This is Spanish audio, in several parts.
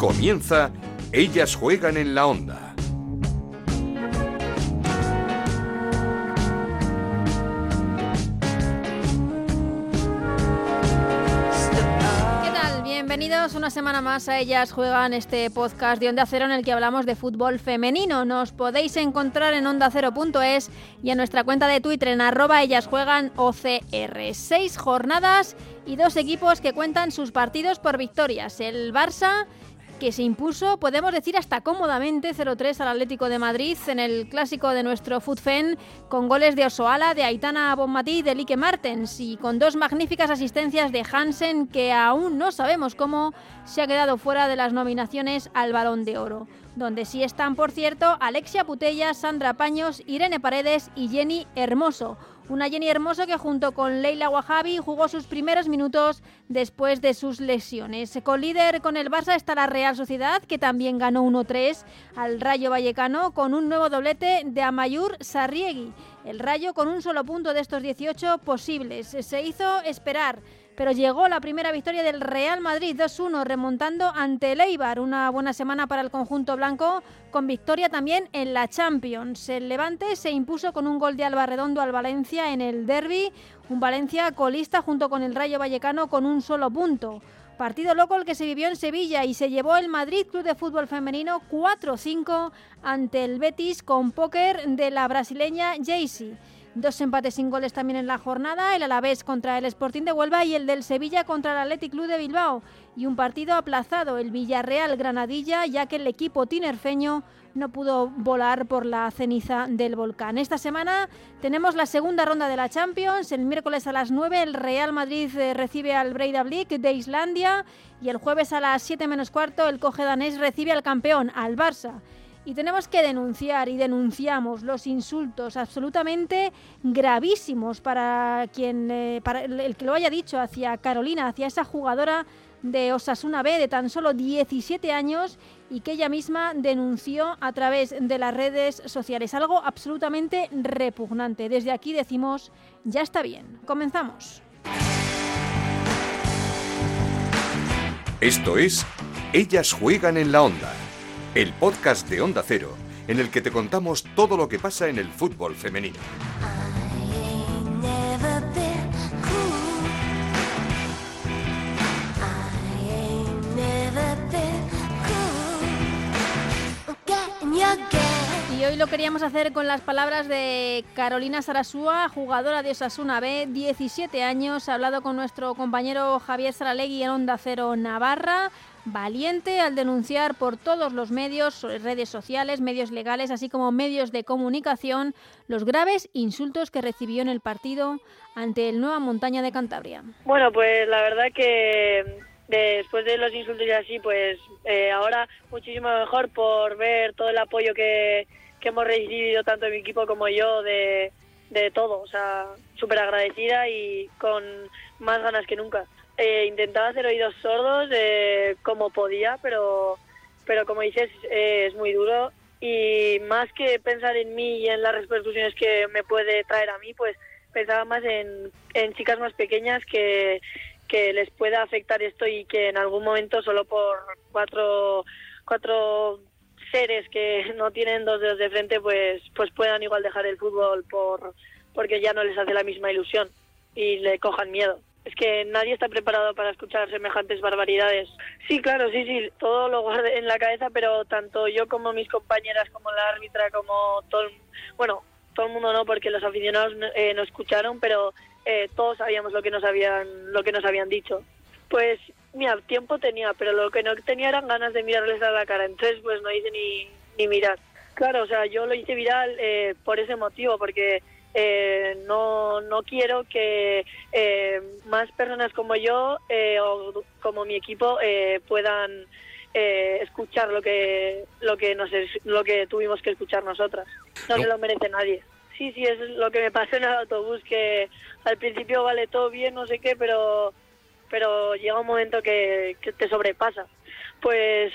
Comienza Ellas juegan en la onda. Bienvenidos una semana más a Ellas Juegan, este podcast de Onda Cero en el que hablamos de fútbol femenino. Nos podéis encontrar en ondacero.es y en nuestra cuenta de Twitter en arroba Ellas Juegan OCR. Seis jornadas y dos equipos que cuentan sus partidos por victorias. El Barça que se impuso, podemos decir hasta cómodamente 0-3 al Atlético de Madrid en el clásico de nuestro Futfen con goles de Osoala, de Aitana Bonmatí y de Lique Martens y con dos magníficas asistencias de Hansen que aún no sabemos cómo se ha quedado fuera de las nominaciones al Balón de Oro, donde sí están, por cierto, Alexia Putella, Sandra Paños, Irene Paredes y Jenny Hermoso una Jenny Hermoso que junto con Leila Wahabi jugó sus primeros minutos después de sus lesiones. Con líder con el Barça está la Real Sociedad, que también ganó 1-3 al Rayo Vallecano con un nuevo doblete de Amayur Sarriegui. El Rayo con un solo punto de estos 18 posibles. Se hizo esperar pero llegó la primera victoria del Real Madrid 2-1 remontando ante el Eibar, una buena semana para el conjunto blanco con victoria también en la Champions. El Levante se impuso con un gol de Alba Redondo al Valencia en el derby, un Valencia colista junto con el Rayo Vallecano con un solo punto. Partido loco el que se vivió en Sevilla y se llevó el Madrid Club de Fútbol Femenino 4-5 ante el Betis con póker de la brasileña Jaycee. Dos empates sin goles también en la jornada, el Alavés contra el Sporting de Huelva y el del Sevilla contra el Athletic Club de Bilbao. Y un partido aplazado, el Villarreal Granadilla, ya que el equipo tinerfeño no pudo volar por la ceniza del volcán. Esta semana tenemos la segunda ronda de la Champions. El miércoles a las 9 el Real Madrid eh, recibe al Breidablik de Islandia y el jueves a las 7 menos cuarto el coge danés recibe al campeón, al Barça. Y tenemos que denunciar y denunciamos los insultos absolutamente gravísimos para quien, eh, para el que lo haya dicho hacia Carolina, hacia esa jugadora de Osasuna B de tan solo 17 años y que ella misma denunció a través de las redes sociales. Algo absolutamente repugnante. Desde aquí decimos, ya está bien. Comenzamos. Esto es Ellas juegan en la onda el podcast de Onda Cero, en el que te contamos todo lo que pasa en el fútbol femenino. Y hoy lo queríamos hacer con las palabras de Carolina Sarasúa, jugadora de Osasuna B, 17 años. Ha hablado con nuestro compañero Javier Saralegui en Onda Cero Navarra valiente al denunciar por todos los medios, redes sociales, medios legales, así como medios de comunicación, los graves insultos que recibió en el partido ante el Nueva Montaña de Cantabria. Bueno, pues la verdad que después de los insultos y así, pues eh, ahora muchísimo mejor por ver todo el apoyo que, que hemos recibido tanto mi equipo como yo de, de todo, o sea, súper agradecida y con más ganas que nunca. Eh, intentaba hacer oídos sordos eh, como podía, pero, pero como dices, eh, es muy duro. Y más que pensar en mí y en las repercusiones que me puede traer a mí, pues pensaba más en, en chicas más pequeñas que, que les pueda afectar esto y que en algún momento solo por cuatro, cuatro seres que no tienen dos dedos de frente pues pues puedan igual dejar el fútbol por porque ya no les hace la misma ilusión y le cojan miedo es que nadie está preparado para escuchar semejantes barbaridades. Sí, claro, sí, sí, todo lo guardé en la cabeza, pero tanto yo como mis compañeras, como la árbitra, como todo, el, bueno, todo el mundo no, porque los aficionados eh, no escucharon, pero eh, todos sabíamos lo que nos habían, lo que nos habían dicho. Pues, mira, tiempo tenía, pero lo que no tenía eran ganas de mirarles a la cara, entonces pues no hice ni, ni mirar. Claro, o sea, yo lo hice viral eh, por ese motivo, porque eh, no, no quiero que eh, más personas como yo eh, o como mi equipo puedan escuchar lo que lo que nos lo que tuvimos que escuchar nosotras. No, se lo merece nadie. Sí sí es lo que me pasó en el autobús que al principio vale todo bien no sé qué pero pero llega un momento que, que te sobrepasa. Pues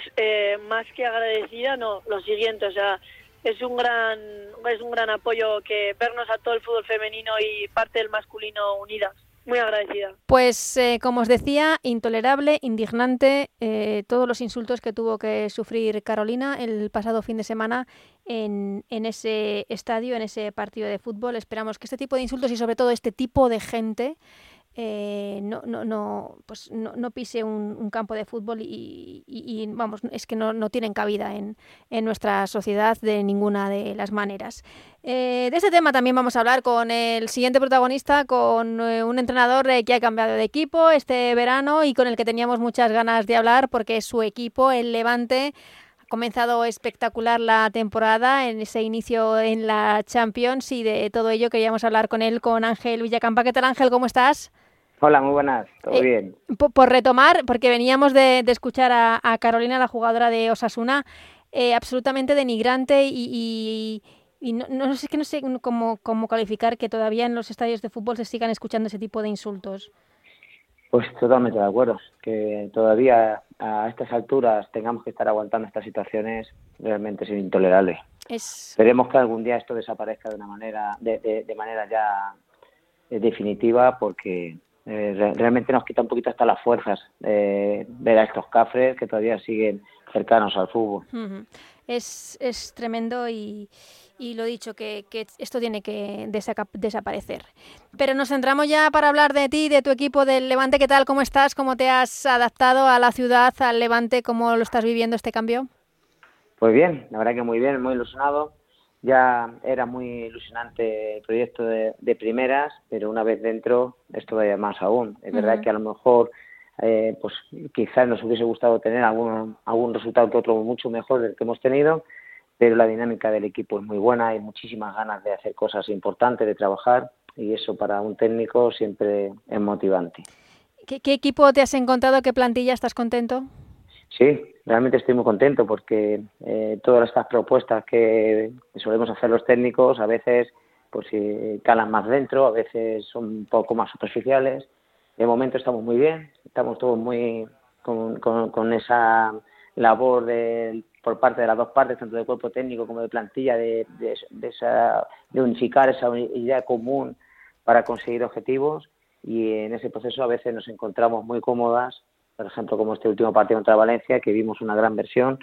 más que agradecida no lo siguiente o sea es un gran es un gran apoyo que vernos a todo el fútbol femenino y parte del masculino unidas. muy agradecida. Pues eh, como os decía, intolerable, indignante, eh, todos los insultos que tuvo que sufrir Carolina el pasado fin de semana en, en, ese estadio, en ese partido de fútbol. Esperamos que este tipo de insultos y sobre todo este tipo de gente eh, no, no, no, pues no, no pise un, campo de fútbol y, vamos, es que no, no tienen cabida en, en, nuestra sociedad de ninguna de las maneras. Eh, de este tema también vamos a hablar con el siguiente protagonista, con eh, un entrenador que ha cambiado de equipo este verano y con el que teníamos muchas ganas de hablar porque su equipo, el Levante, ha comenzado espectacular la temporada en ese inicio en la Champions y de todo ello queríamos hablar con él, con Ángel Villacampa. ¿Qué tal Ángel? ¿Cómo estás? Hola, muy buenas, todo Eh, bien. Por, retomar, porque veníamos de, de escuchar a, a, Carolina, la jugadora de Osasuna, eh, absolutamente denigrante y, y, y no, no, sé, que no sé cómo, cómo calificar que todavía en los estadios de fútbol se sigan escuchando ese tipo de insultos. Pues totalmente de acuerdo, que todavía a estas alturas tengamos que estar aguantando estas situaciones realmente es intolerable. Es... Esperemos que algún día esto desaparezca de una manera, de, de, de manera ya eh, definitiva, porque eh, realmente nos quita un poquito hasta las fuerzas eh, ver a estos cafres que todavía siguen cercanos al fútbol. Uh -huh. es, es tremendo y, y lo dicho, que, que, esto tiene que desaparecer. Pero nos centramos ya para hablar de ti, de tu equipo del Levante. ¿Qué tal? ¿Cómo estás? ¿Cómo te has adaptado a la ciudad, al Levante? ¿Cómo lo estás viviendo este cambio? Pues bien, la verdad que muy bien, muy ilusionado ya era muy ilusionante el proyecto de, de, primeras, pero una vez dentro es todavía más aún. Es uh -huh. verdad que a lo mejor eh, pues quizás nos hubiese gustado tener algún, algún resultado que otro mucho mejor del que hemos tenido, pero la dinámica del equipo es muy buena, hay muchísimas ganas de hacer cosas importantes, de trabajar, y eso para un técnico siempre es motivante. ¿Qué, qué equipo te has encontrado? ¿Qué plantilla estás contento? Sí, realmente estoy muy contento porque eh, todas estas propuestas que solemos hacer los técnicos a veces pues eh, calan más dentro, a veces son un poco más superficiales. De momento estamos muy bien, estamos todos muy con, con, con esa labor de, por parte de las dos partes, tanto del cuerpo técnico como de plantilla, de, de, de, esa, de unificar esa idea común para conseguir objetivos y en ese proceso a veces nos encontramos muy cómodas por ejemplo, como este último partido contra Valencia, que vimos una gran versión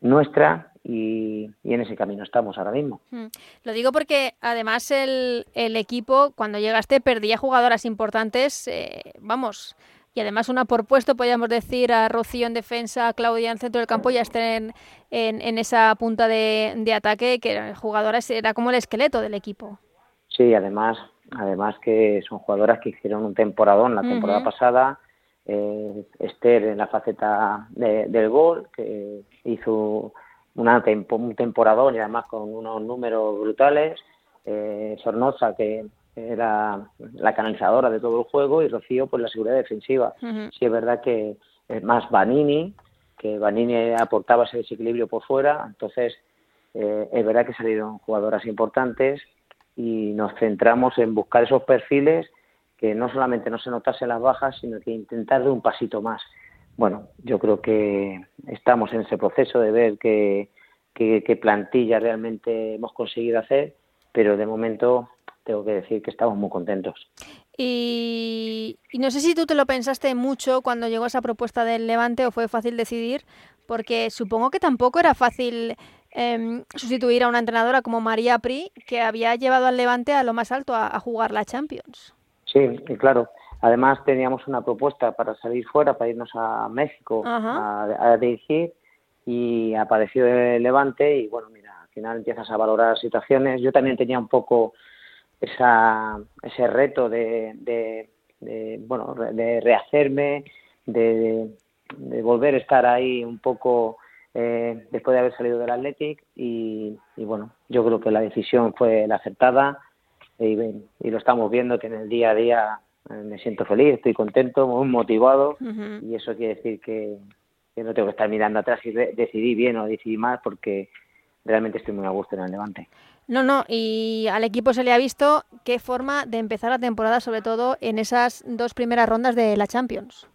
nuestra y, y, en ese camino estamos ahora mismo. Mm. Lo digo porque además el, el, equipo cuando llegaste perdía jugadoras importantes, eh, vamos, y además una por puesto, podríamos decir, a Rocío en defensa, a Claudia en centro del campo, ya estén en, en, en esa punta de, de, ataque, que eran jugadoras, era como el esqueleto del equipo. Sí, además, además que son jugadoras que hicieron un temporadón la temporada uh -huh. pasada, eh, Esther en la faceta de, del gol, que hizo una tempo, un temporadón y además con unos números brutales, eh, Sornosa que era la canalizadora de todo el juego y Rocío pues la seguridad defensiva. Uh -huh. Sí es verdad que es más Vanini, que Vanini aportaba ese desequilibrio por fuera, entonces eh, es verdad que salieron jugadoras importantes y nos centramos en buscar esos perfiles que no solamente no se notase las bajas, sino que intentar de un pasito más. Bueno, yo creo que estamos en ese proceso de ver qué, qué, qué plantilla realmente hemos conseguido hacer, pero de momento tengo que decir que estamos muy contentos. Y, no sé si tú te lo pensaste mucho cuando llegó esa propuesta del Levante o fue fácil decidir, porque supongo que tampoco era fácil eh, sustituir a una entrenadora como María Pri, que había llevado al Levante a lo más alto a jugar la Champions. Sí, y claro. Además teníamos una propuesta para salir fuera, para irnos a México a, a, dirigir y apareció el Levante y bueno, mira, al final empiezas a valorar situaciones. Yo también tenía un poco esa, ese reto de, de, de bueno, de rehacerme, de, de, volver a estar ahí un poco eh, después de haber salido del Athletic y, y bueno, yo creo que la decisión fue la acertada y, y, lo estamos viendo que en el día a día me siento feliz, estoy contento, muy motivado uh -huh. y eso quiere decir que, que, no tengo que estar mirando atrás y decidí bien o decidí mal porque realmente estoy muy a gusto en el Levante. No, no, y al equipo se le ha visto qué forma de empezar la temporada, sobre todo en esas dos primeras rondas de la Champions.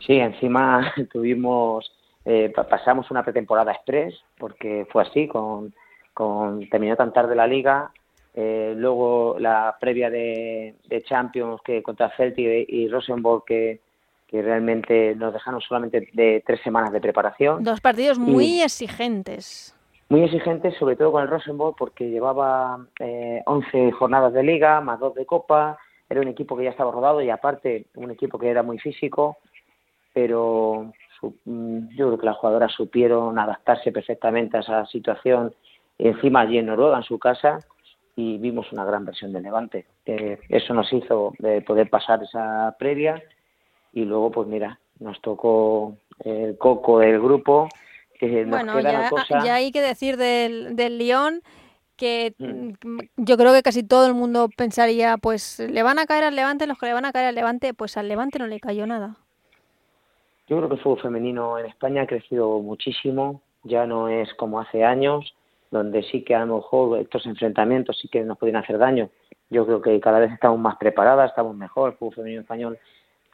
Sí, encima tuvimos, eh, pasamos una pretemporada express porque fue así, con, con terminó tan tarde la liga eh, luego la previa de, Champions que contra Celtic y, Rosenborg que, que realmente nos dejaron solamente de tres semanas de preparación. Dos partidos muy exigentes. Muy exigentes, sobre todo con el Rosenborg, porque llevaba eh, 11 jornadas de liga, más dos de copa, era un equipo que ya estaba rodado y aparte un equipo que era muy físico, pero mm, yo creo que las jugadoras supieron adaptarse perfectamente a esa situación encima allí en Noruega, en su casa, y vimos una gran versión del Levante. eso nos hizo de poder pasar esa previa y luego, pues mira, nos tocó el coco del grupo. bueno, ya, ya, hay que decir del, del Lyon que mm. yo creo que casi todo el mundo pensaría, pues le van a caer al Levante, los que le van a caer al Levante, pues al Levante no le cayó nada. Yo creo que el fútbol femenino en España ha crecido muchísimo, ya no es como hace años, donde sí que a lo mejor estos enfrentamientos sí que nos pueden hacer daño. Yo creo que cada vez estamos más preparadas, estamos mejor, el fútbol femenino español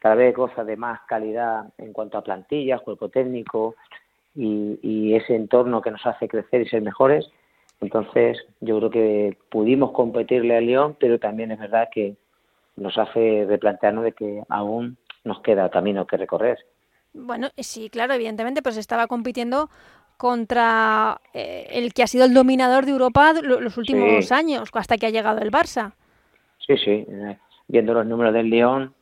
cada vez goza de más calidad en cuanto a plantillas, cuerpo técnico y, y ese entorno que nos hace crecer y ser mejores entonces, yo creo que pudimos competirle al León, pero también es verdad que nos hace replantearnos de que aún nos queda camino que recorrer. Bueno, sí, claro, evidentemente, pues estaba compitiendo contra eh, el que ha sido el dominador de Europa los últimos años, hasta que ha llegado el Barça. Sí, sí. Eh, viendo los números del León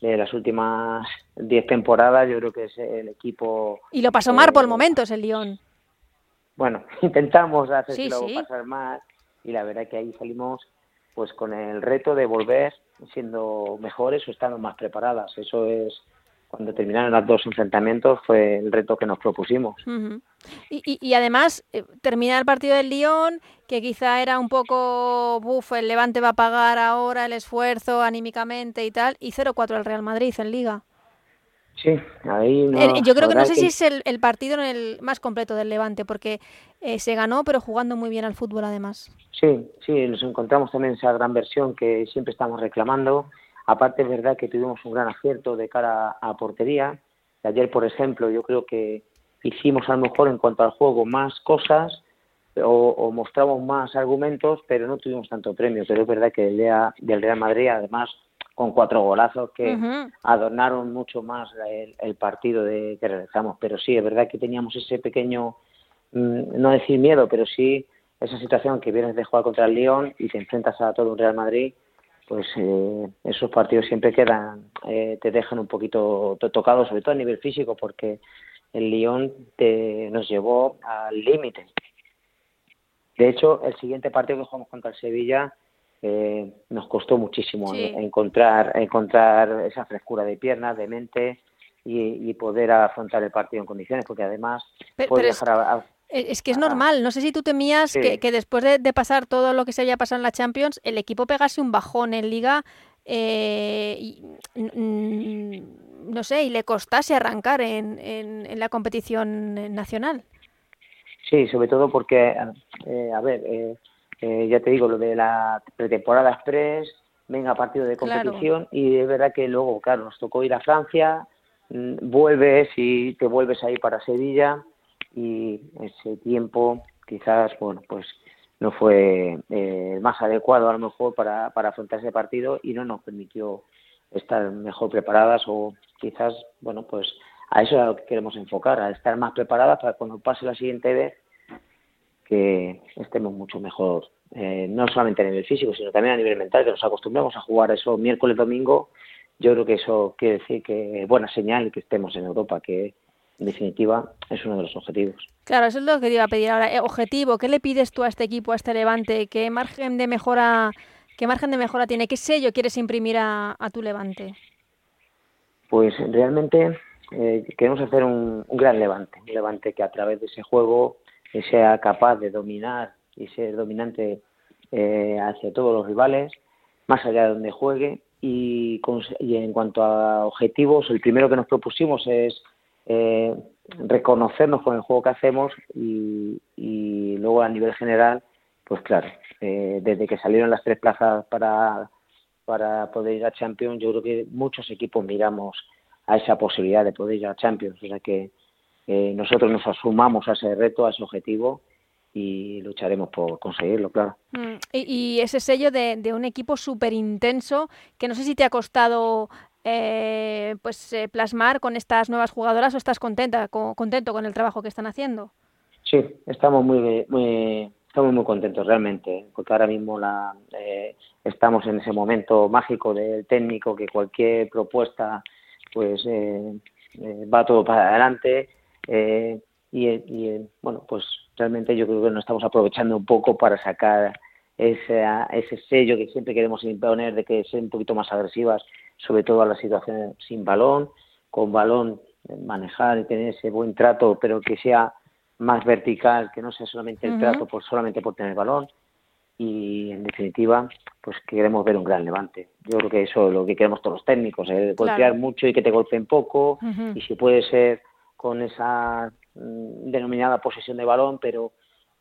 de las últimas 10 temporadas, yo creo que es el equipo. Y lo pasó mal por momentos el León bueno, intentamos hacerlo pasar más y la verdad que ahí salimos pues con el reto de volver siendo mejores o estando más preparadas. Eso es cuando terminaron los dos enfrentamientos fue el reto que nos propusimos. y, y, además, eh, terminar el partido del Lyon, que quizá era un poco, buf, el Levante va a pagar ahora el esfuerzo anímicamente y tal, y 0-4 el Real Madrid en Liga. Sí, ahí Yo creo que no sé si es el, partido el más completo del Levante, porque eh, se ganó, pero jugando muy bien al fútbol además. Sí, sí, nos encontramos también esa gran versión que siempre estamos reclamando. Aparte, es verdad que tuvimos un gran acierto de cara a portería. Ayer, por ejemplo, yo creo que hicimos a lo mejor en cuanto al juego más cosas o, o mostramos más argumentos, pero no tuvimos tanto premio. Pero es verdad que el día del Real Madrid, además, con cuatro golazos que adornaron mucho más el, partido de, que realizamos. Pero sí, es verdad que teníamos ese pequeño, mm, no decir miedo, pero sí esa situación que vienes de jugar contra el Lyon y te enfrentas a todo un Real Madrid, pues eh, esos partidos siempre quedan, eh, te dejan un poquito tocado, sobre todo a nivel físico, porque el Lyon te, nos llevó al límite. De hecho, el siguiente partido que jugamos contra el Sevilla eh, nos costó muchísimo encontrar, encontrar esa frescura de piernas, de mente y, poder afrontar el partido en condiciones, porque además es, que es normal, no sé si tú temías que, después de, pasar todo lo que se haya pasado en la Champions, el equipo pegase un bajón en liga eh, y, no sé, y le costase arrancar en, en, la competición nacional. Sí, sobre todo porque, eh, a ver, eh, eh, ya te digo, lo de la pretemporada express, venga partido de competición y es verdad que luego, claro, nos tocó ir a Francia, mm, vuelves y te vuelves ahí para Sevilla y ese tiempo quizás, bueno, pues no fue eh, más adecuado a lo mejor para, para afrontar ese partido y no nos permitió estar mejor preparadas o quizás, bueno, pues a eso es lo que queremos enfocar, a estar más preparadas para cuando pase la siguiente vez que estemos mucho mejor, eh, no solamente a nivel físico, sino también a nivel mental, que nos acostumbramos a jugar eso miércoles, domingo. Yo creo que eso quiere decir que es buena señal que estemos en Europa, que en definitiva es uno de los objetivos. Claro, eso es lo que te iba a pedir ahora. Eh, objetivo, ¿qué le pides tú a este equipo, a este Levante? ¿Qué margen de mejora, qué margen de mejora tiene? ¿Qué sello quieres imprimir a, tu Levante? Pues realmente eh, queremos hacer un, un, gran Levante, un Levante que a través de ese juego que sea capaz de dominar y ser dominante eh, hacia todos los rivales, más allá de donde juegue. Y, en cuanto a objetivos, el primero que nos propusimos es eh, reconocernos con el juego que hacemos y, luego a nivel general, pues claro, eh, desde que salieron las tres plazas para, para poder ir a Champions, yo creo que muchos equipos miramos a esa posibilidad de poder ir a Champions. O sea que eh, nosotros nos asumamos a ese reto, a ese objetivo y lucharemos por conseguirlo, claro. Mm, y, ese sello de, de un equipo súper intenso, que no sé si te ha costado eh, pues eh, plasmar con estas nuevas jugadoras o estás contenta, contento con el trabajo que están haciendo. Sí, estamos muy, muy estamos muy contentos realmente, porque ahora mismo la, eh, estamos en ese momento mágico del técnico que cualquier propuesta pues va todo para adelante y, bueno pues realmente yo creo que nos estamos aprovechando un poco para sacar ese sello que siempre queremos imponer de que sean un poquito más agresivas, sobre todo a las situaciones sin balón, con balón manejar y tener ese buen trato, pero que sea más vertical, que no sea solamente el trato por solamente por tener balón. Y en definitiva pues queremos ver un gran levante. Yo creo que eso es lo que queremos todos los técnicos ¿eh? golpear mucho y que te golpeen poco. Y si puede ser con esa mm, denominada posesión de balón, pero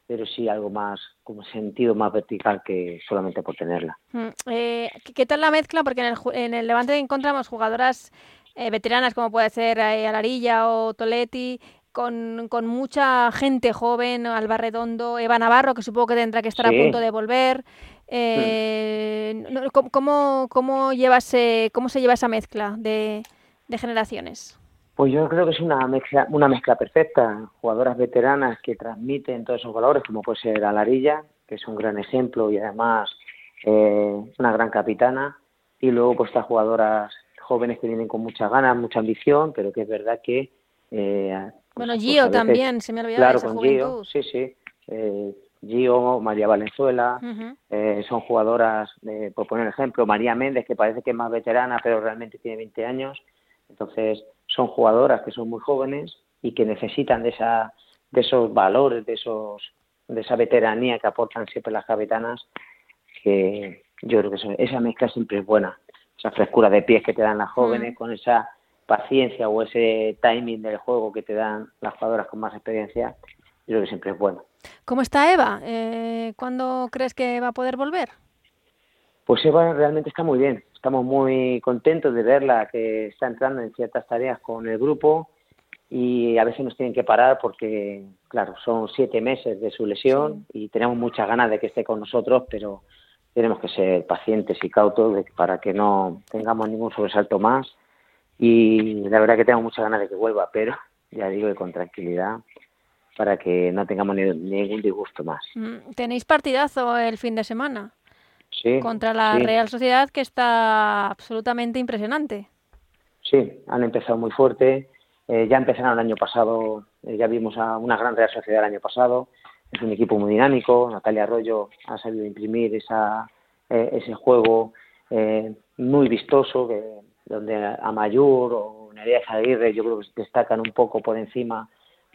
pero sí algo más, como sentido más vertical que solamente por tenerla. Mm, eh, ¿Qué tal la mezcla? Porque en el, en el Levante encontramos jugadoras eh, veteranas como puede ser eh, Alarilla o Toletti, con, con, mucha gente joven, Alba Redondo, Eva Navarro, que supongo que tendrá que estar a punto de volver. Eh, ¿cómo, cómo, llevas, ¿Cómo se lleva esa mezcla de, de generaciones? Pues yo creo que es una mezcla, una mezcla perfecta. Jugadoras veteranas que transmiten todos esos valores, como puede ser Alarilla, que es un gran ejemplo y además eh, una gran capitana. Y luego pues estas jugadoras jóvenes que vienen con muchas ganas, mucha ambición, pero que es verdad que... Eh, bueno, pues, Gio también, se me olvidaba Claro, esa con Gio, sí, sí. Eh, Gio, María Valenzuela, eh, son jugadoras, por poner ejemplo, María Méndez, que parece que es más veterana, pero realmente tiene 20 años. Entonces, son jugadoras que son muy jóvenes y que necesitan de, esa, de esos valores, de, esos, de esa veteranía que aportan siempre las capitanas, que yo creo que esa mezcla siempre es buena. Esa frescura de pies que te dan las jóvenes mm. con esa paciencia o ese timing del juego que te dan las jugadoras con más experiencia, yo creo que siempre es bueno. ¿Cómo está Eva? Eh, ¿Cuándo crees que va a poder volver? Pues Eva realmente está muy bien. Estamos muy contentos de verla que está entrando en ciertas tareas con el grupo y a veces nos tienen que parar porque, claro, son siete meses de su lesión y tenemos muchas ganas de que esté con nosotros, pero tenemos que ser pacientes y cautos para que no tengamos ningún sobresalto más. Y la verdad que tengo muchas ganas de que vuelva, pero ya digo que con tranquilidad para que no tengamos ningún disgusto más. Mm, ¿Tenéis partidazo el fin de semana? Contra la Real Sociedad, que está absolutamente impresionante. Sí, han empezado muy fuerte. Eh, ya empezaron el año pasado, eh, ya vimos a una gran Real Sociedad el año pasado. Es un equipo muy dinámico. Natalia Arroyo ha sabido imprimir esa, eh, ese juego muy vistoso, que, donde Amayur o Nerea Aguirre yo creo que destacan un poco por encima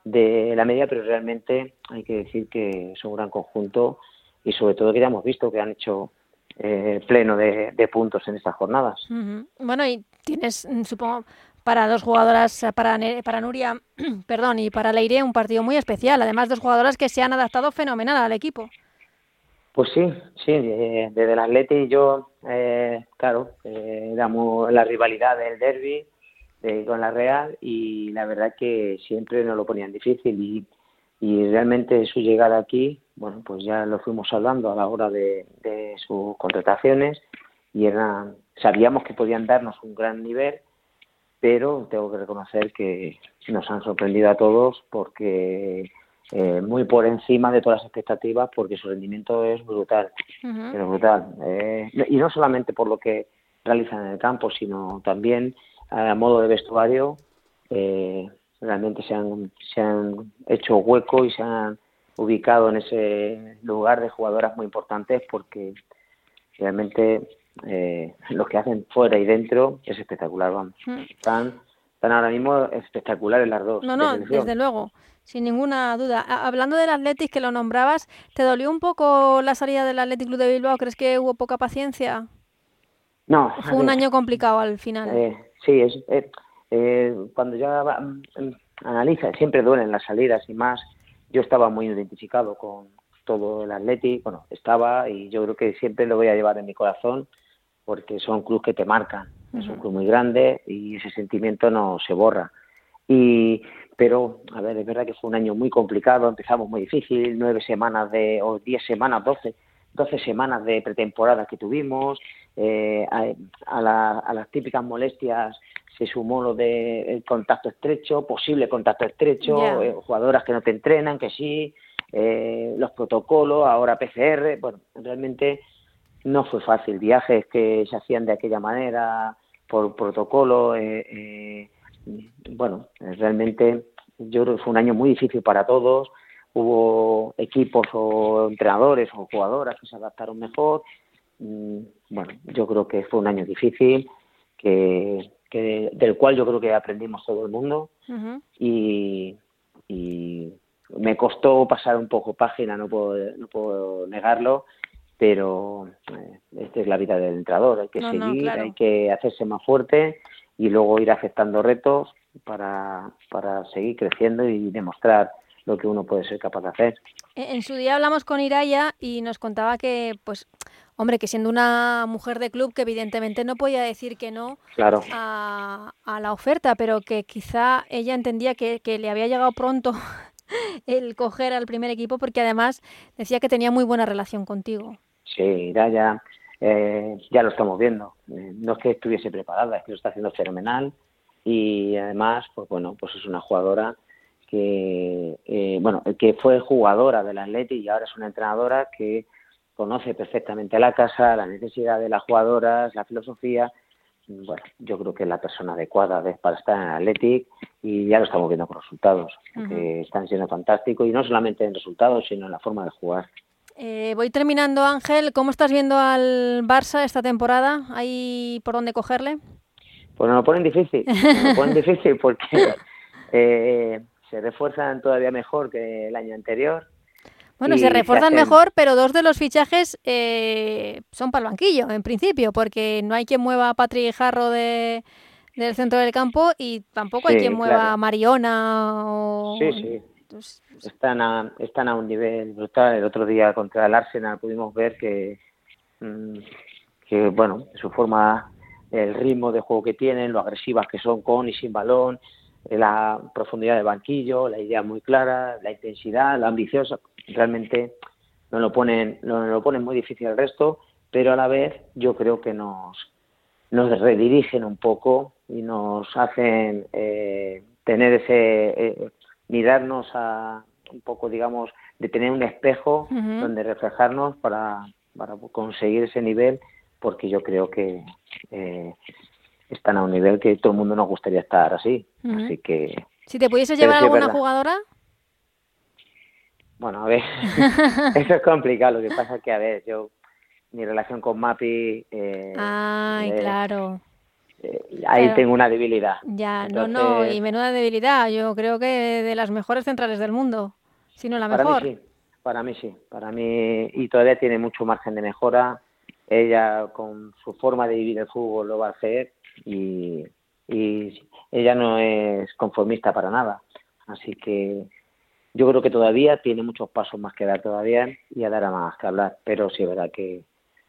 de la media, pero realmente hay que decir que es un gran conjunto y sobre todo que ya hemos visto que han hecho eh, pleno de, puntos en estas jornadas. Bueno, y tienes, mm, supongo, para dos jugadoras, eh, para, para Nuria, perdón, y para Leire, un partido muy especial. Además, dos jugadoras que se han adaptado fenomenal al equipo. Pues sí, sí, desde el Atleti yo, eh, claro, eh, damos la rivalidad del derby con la Real y la verdad que siempre nos lo ponían difícil y, y realmente su llegada aquí bueno, pues ya lo fuimos hablando a la hora de, sus contrataciones y eran, sabíamos que podían darnos un gran nivel, pero tengo que reconocer que nos han sorprendido a todos porque eh, muy por encima de todas las expectativas porque su rendimiento es brutal, es brutal. Eh, y no solamente por lo que realizan en el campo, sino también a modo de vestuario, eh, realmente se han, se han hecho hueco y se han ubicado en ese lugar de jugadoras muy importantes porque realmente eh, lo que hacen fuera y dentro es espectacular, vamos. Mm. Están, están ahora mismo espectaculares las dos. No, no, desde luego, sin ninguna duda. Hablando del Athletic que lo nombrabas, ¿te dolió un poco la salida del Athletic Club de Bilbao? ¿Crees que hubo poca paciencia? No. Fue un año complicado al final. Eh, sí, es, eh, cuando ya mm, analiza, siempre duelen las salidas y más yo estaba muy identificado con todo el Atleti, bueno, estaba y yo creo que siempre lo voy a llevar en mi corazón porque son clubes que te marcan, es un club muy grande y ese sentimiento no se borra. Y pero, a ver, es verdad que fue un año muy complicado, empezamos muy difícil, nueve semanas de, o diez semanas, doce, doce semanas de pretemporada que tuvimos, eh, a, las típicas molestias se sumó lo de contacto estrecho, posible contacto estrecho, eh, jugadoras que no te entrenan, que sí, eh, los protocolos, ahora PCR, bueno, realmente no fue fácil, viajes que se hacían de aquella manera por protocolo, bueno, realmente yo creo que fue un año muy difícil para todos. Hubo equipos o entrenadores o jugadoras que se adaptaron mejor. Mm, bueno, yo creo que fue un año difícil, que, del cual yo creo que aprendimos todo el mundo. y, me costó pasar un poco página, no puedo, no puedo negarlo, pero eh, esta es la vida del entrenador. Hay que seguir, hay que hacerse más fuerte y luego ir aceptando retos para, para seguir creciendo y demostrar lo que uno puede ser capaz de hacer. En su día hablamos con Iraya y nos contaba que, pues, hombre, que siendo una mujer de club que evidentemente no podía decir que no claro. a, a, la oferta, pero que quizá ella entendía que, que le había llegado pronto el coger al primer equipo porque además decía que tenía muy buena relación contigo. Sí, Iraya, eh, ya lo estamos viendo. Eh, no es que estuviese preparada, es que lo está haciendo fenomenal y además, pues bueno, pues es una jugadora que, eh, bueno, que fue jugadora del Atleti y ahora es una entrenadora que conoce perfectamente la casa, la necesidad de las jugadoras, la filosofía. Bueno, yo creo que es la persona adecuada para estar en el Athletic y ya lo estamos viendo con resultados, que están siendo fantásticos y no solamente en resultados, sino en la forma de jugar. Eh, voy terminando, Ángel. ¿Cómo estás viendo al Barça esta temporada? ¿Hay por dónde cogerle? Pues nos lo ponen difícil, nos lo ponen difícil porque eh, se refuerzan todavía mejor que el año anterior. Bueno, se refuerzan mejor, pero dos de los fichajes eh, son para el banquillo, en principio, porque no hay quien mueva a Patri Jarro de, del centro del campo y tampoco hay quien mueva a Mariona o... Sí, sí. Están, a, están a un nivel brutal. El otro día contra el Arsenal pudimos ver que, mm, que bueno, su forma el ritmo de juego que tienen, lo agresivas que son con y sin balón, la profundidad del banquillo, la idea muy clara, la intensidad, la ambiciosa, realmente nos lo ponen, nos lo ponen muy difícil el resto, pero a la vez yo creo que nos, nos redirigen un poco y nos hacen eh, tener ese eh, mirarnos a un poco digamos de tener un espejo donde reflejarnos para, para conseguir ese nivel porque yo creo que eh, están a un nivel que todo el mundo nos gustaría estar así. Así que. Si te pudiese llevar alguna jugadora. Bueno, a ver, eso es complicado. Lo que pasa es que, a ver, yo, mi relación con Mapi. Eh, Ay, eh, claro. ahí tengo una debilidad. Ya, no, no, y menuda debilidad. Yo creo que de las mejores centrales del mundo, si no la mejor. Para mí sí, para mí sí. Para mí, y todavía tiene mucho margen de mejora ella con su forma de vivir el fútbol lo va a hacer y, ella no es conformista para nada. Así que yo creo que todavía tiene muchos pasos más que dar todavía y a dar más que hablar, pero sí es verdad que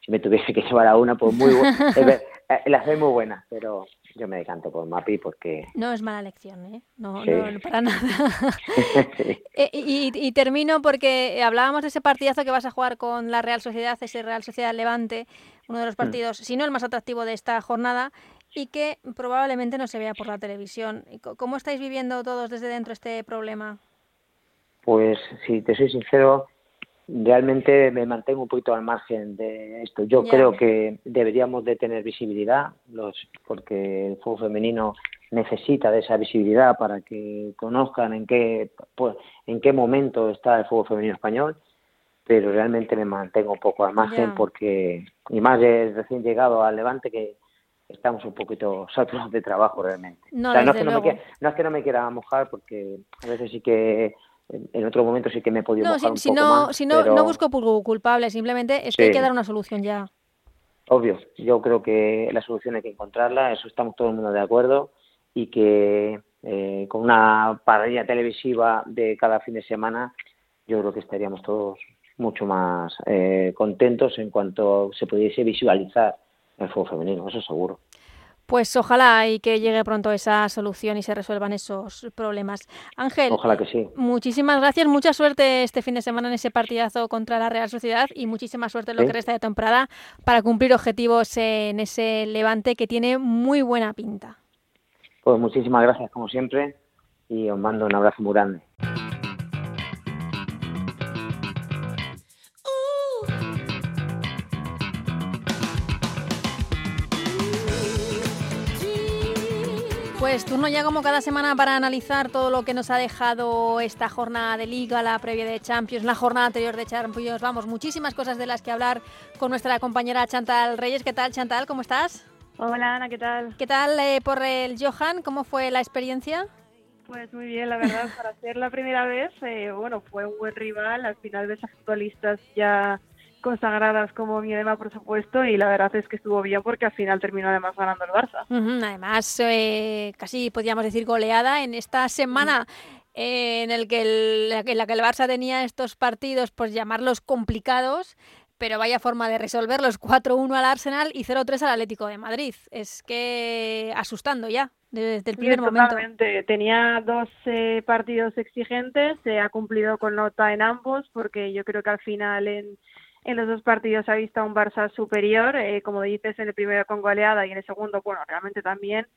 si me tuviese que llevar a una, pues muy buena. La hace muy buena, pero yo me decanto por Mapi porque... No es mala elección, ¿eh? No, no, para nada. Eh, y, y, termino porque hablábamos de ese partidazo que vas a jugar con la Real Sociedad, ese Real Sociedad Levante, uno de los mm. partidos, si no el más atractivo de esta jornada, y que probablemente no se vea por la televisión. ¿Cómo estáis viviendo todos desde dentro este problema? Pues si te soy sincero, realmente me mantengo un poquito al margen de esto. Yo creo que deberíamos de tener visibilidad, los, porque el fútbol femenino necesita de esa visibilidad para que conozcan en qué pues, en qué momento está el fútbol femenino español, pero realmente me mantengo un poco al margen porque y más es recién llegado al Levante que estamos un poquito saturados de trabajo realmente. No, es que no, no es que no me quiera mojar porque a veces sí que en otro momento sí que me he podido no, si, un poco no, más, si no, no busco culpable, simplemente es que hay que dar una solución ya. Obvio, yo creo que la solución hay que encontrarla, eso estamos todo el mundo de acuerdo y que eh, con una parrilla televisiva de cada fin de semana yo creo que estaríamos todos mucho más eh, contentos en cuanto se pudiese visualizar el fútbol femenino, eso seguro. Pues ojalá y que llegue pronto esa solución y se resuelvan esos problemas. Ángel, ojalá que sí. Muchísimas gracias, mucha suerte este fin de semana en ese partidazo contra la Real Sociedad y muchísima suerte en lo que resta de temporada para cumplir objetivos en ese Levante que tiene muy buena pinta. Pues muchísimas gracias como siempre y os mando un abrazo muy grande. Pues turno ya como cada semana para analizar todo lo que nos ha dejado esta jornada de Liga, la previa de Champions, la jornada anterior de Champions. Vamos, muchísimas cosas de las que hablar con nuestra compañera Chantal Reyes. ¿Qué tal, Chantal? ¿Cómo estás? Hola, Ana, ¿qué tal? ¿Qué tal eh, por el Johan? ¿Cómo fue la experiencia? Pues muy bien, la verdad, para ser la primera vez, eh, bueno, fue un buen rival. Al final ves a futbolistas ya consagradas como mi Miedema, por supuesto, y la verdad es que estuvo bien porque al final terminó además ganando el Barça. Además, eh, casi podríamos decir goleada en esta semana. Eh, en el que el, en la que el Barça tenía estos partidos, pues llamarlos complicados, pero vaya forma de resolverlos, 4-1 al Arsenal y 0-3 al Atlético de Madrid. Es que asustando ya desde el primer momento. Tenía dos eh, partidos exigentes, se ha cumplido con nota en ambos, porque yo creo que al final en, en los dos partidos ha visto a un Barça superior, eh, como dices, en el primero con goleada y en el segundo, bueno, realmente también.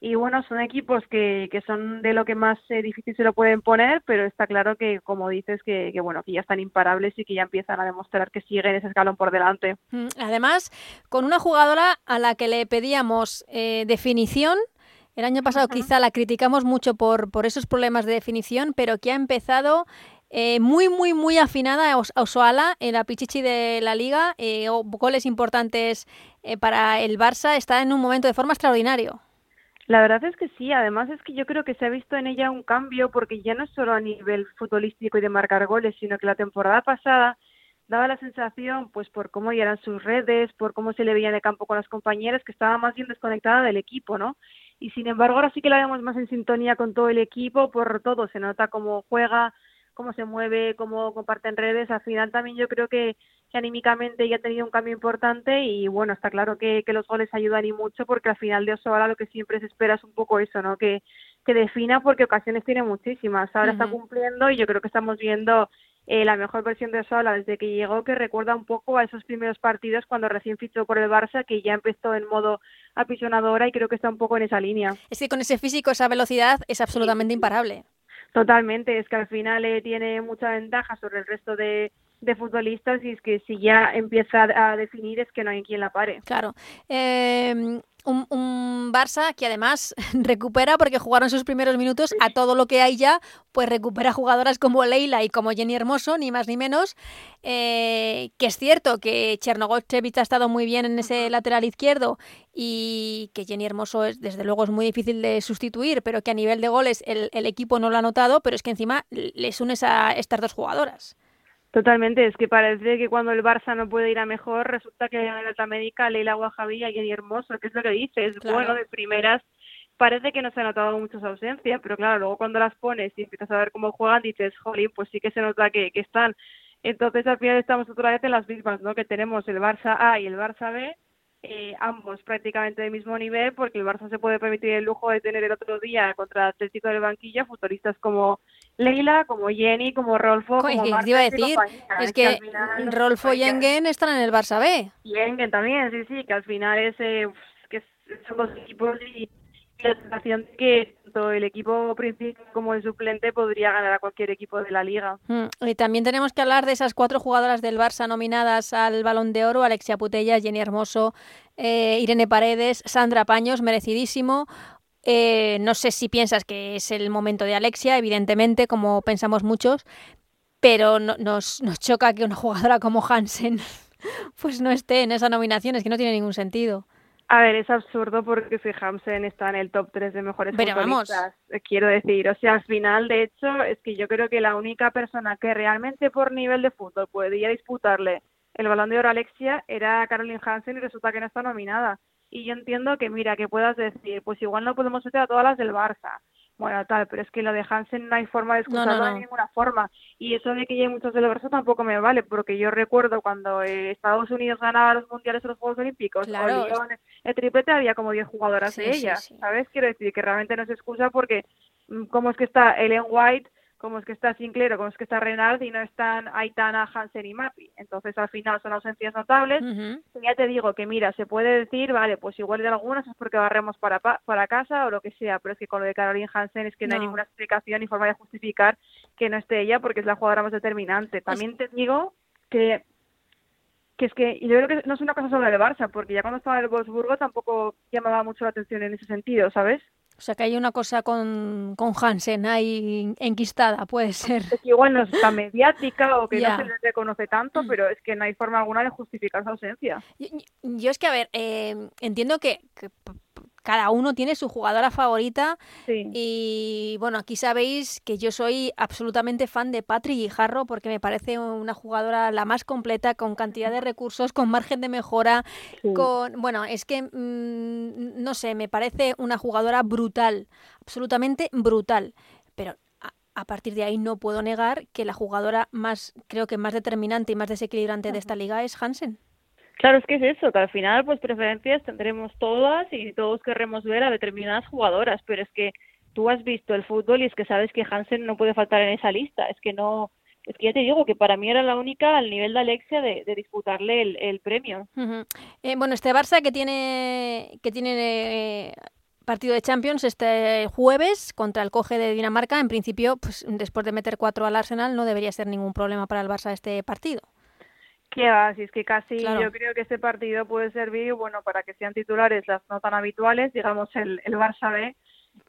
Y bueno, son equipos que, que son de lo que más eh, difícil se lo pueden poner, pero está claro que, como dices, que, que, bueno, que ya están imparables y que ya empiezan a demostrar que siguen ese escalón por delante. Mm, además, con una jugadora a la que le pedíamos eh, definición, el año pasado quizá la criticamos mucho por, por esos problemas de definición, pero que ha empezado eh, muy, muy, muy afinada a Osoala en la Pichichi de la Liga. Eh, goles importantes eh, para el Barça. Está en un momento de forma extraordinario. La verdad es que sí, además es que yo creo que se ha visto en ella un cambio porque ya no es solo a nivel futbolístico y de marcar goles, sino que la temporada pasada daba la sensación, pues por cómo eran sus redes, por cómo se le veía en el campo con las compañeras, que estaba más bien desconectada del equipo, ¿no? Y sin embargo ahora sí que la vemos más en sintonía con todo el equipo, por todo, se nota cómo juega, cómo se mueve, cómo comparte en redes. Al final también yo creo que, anímicamente ya ha tenido un cambio importante y bueno, está claro que, los goles ayudan y mucho porque al final de Osoala lo que siempre se espera es un poco eso, ¿no? Que, que defina porque ocasiones tiene muchísimas. Ahora está cumpliendo y yo creo que estamos viendo eh, la mejor versión de Osoala desde que llegó, que recuerda un poco a esos primeros partidos cuando recién fichó por el Barça, que ya empezó en modo apisonadora y creo que está un poco en esa línea. Es que con ese físico, esa velocidad es absolutamente imparable. Totalmente, es que al final eh, tiene mucha ventaja sobre el resto de, futbolistas y es que si ya empieza a definir es que no hay quien la pare. Claro. Eh, un, Barça que además recupera, porque jugaron sus primeros minutos, a todo lo que hay ya, pues recupera jugadoras como Leila y como Jenny Hermoso, ni más ni menos. Eh, que es cierto que Chernogochevich ha estado muy bien en ese lateral izquierdo y que Jenny Hermoso es, desde luego es muy difícil de sustituir, pero que a nivel de goles el, el equipo no lo ha notado, pero es que encima les unes a estas dos jugadoras. Totalmente, es que parece que cuando el Barça no puede ir a mejor, resulta que en la alta médica Leila Guajaví y Hermoso, que es lo que dices, bueno, de primeras parece que no se ha notado mucho su ausencia, pero claro, luego cuando las pones y empiezas a ver cómo juegan, dices, jolín, pues sí que se nota que, que están. Entonces al final estamos otra vez en las mismas, ¿no? Que tenemos el Barça A y el Barça B, eh, ambos prácticamente del mismo nivel, porque el Barça se puede permitir el lujo de tener el otro día contra Atlético del Banquilla futbolistas como Leila, como Jenny, como Rolfo, como iba a decir? Es que, Rolfo y Engen están en el Barça B. Y Engen también, sí, sí, que al final es, eh, que son dos equipos y la sensación de que tanto el equipo principal como el suplente podría ganar a cualquier equipo de la liga. Mm, y también tenemos que hablar de esas cuatro jugadoras del Barça nominadas al Balón de Oro, Alexia Putella, Jenny Hermoso, eh, Irene Paredes, Sandra Paños, merecidísimo. Eh, no sé si piensas que es el momento de Alexia, evidentemente, como pensamos muchos, pero nos, nos choca que una jugadora como Hansen pues no esté en esa nominación, es que no tiene ningún sentido. A ver, es absurdo porque si Hamsen está en el top 3 de mejores Pero vamos. Eh, quiero decir, o sea, al final, de hecho, es que yo creo que la única persona que realmente por nivel de fútbol podría disputarle el balón de oro a Alexia era Caroline Hansen y resulta que no está nominada. Y yo entiendo que, mira, que puedas decir, pues igual no podemos meter a todas las del Barça, bueno, tal, pero es que lo de Hansen no hay forma de escucharlo de ninguna forma. Y eso de que ya hay muchos del Barça tampoco me vale, porque yo recuerdo cuando eh, Estados Unidos ganaba los mundiales o los Juegos Olímpicos, claro. o el triplete había como 10 jugadoras de ella, ¿sabes? Quiero decir que realmente no se excusa porque, mm, ¿cómo es que está Ellen White? Como es que está Sinclair o como es que está Renard y no están Aitana, Hansen y Mapi. Entonces al final son ausencias notables. Ya te digo que mira, se puede decir, vale, pues igual de algunas es porque barremos para, para casa o lo que sea, pero es que con lo de Caroline Hansen es que no, hay ninguna explicación ni forma de justificar que no esté ella porque es la jugadora más determinante. También te digo que que es que yo creo que no es una cosa sobre el Barça, porque ya cuando estaba en el Wolfsburgo tampoco llamaba mucho la atención en ese sentido, ¿sabes? O sea que hay una cosa con, con Hansen ahí enquistada, puede ser. Es que igual no es tan mediática o que no se le reconoce tanto, mm. pero es que no hay forma alguna de justificar su ausencia. Yo, es que, a ver, eh, entiendo que, que cada uno tiene su jugadora favorita. Y bueno, aquí sabéis que yo soy absolutamente fan de Patri Guijarro porque me parece una jugadora la más completa, con cantidad de recursos, con margen de mejora, con bueno, es que mm, no sé, me parece una jugadora brutal, absolutamente brutal. Pero a partir de ahí no puedo negar que la jugadora más, creo que más determinante y más desequilibrante de esta liga es Hansen. Claro, es que es eso, que al final pues preferencias tendremos todas y todos querremos ver a determinadas jugadoras, pero es que tú has visto el fútbol y es que sabes que Hansen no puede faltar en esa lista, es que no, es que ya te digo que para mí era la única al nivel de Alexia de, disputarle el, premio. Eh, bueno, este Barça que tiene que tiene eh, partido de Champions este jueves contra el Coge de Dinamarca, en principio, pues después de meter cuatro al Arsenal, no debería ser ningún problema para el Barça este partido. Que va, si es que casi yo creo que este partido puede servir, bueno, para que sean titulares las no tan habituales, digamos el, el Barça B,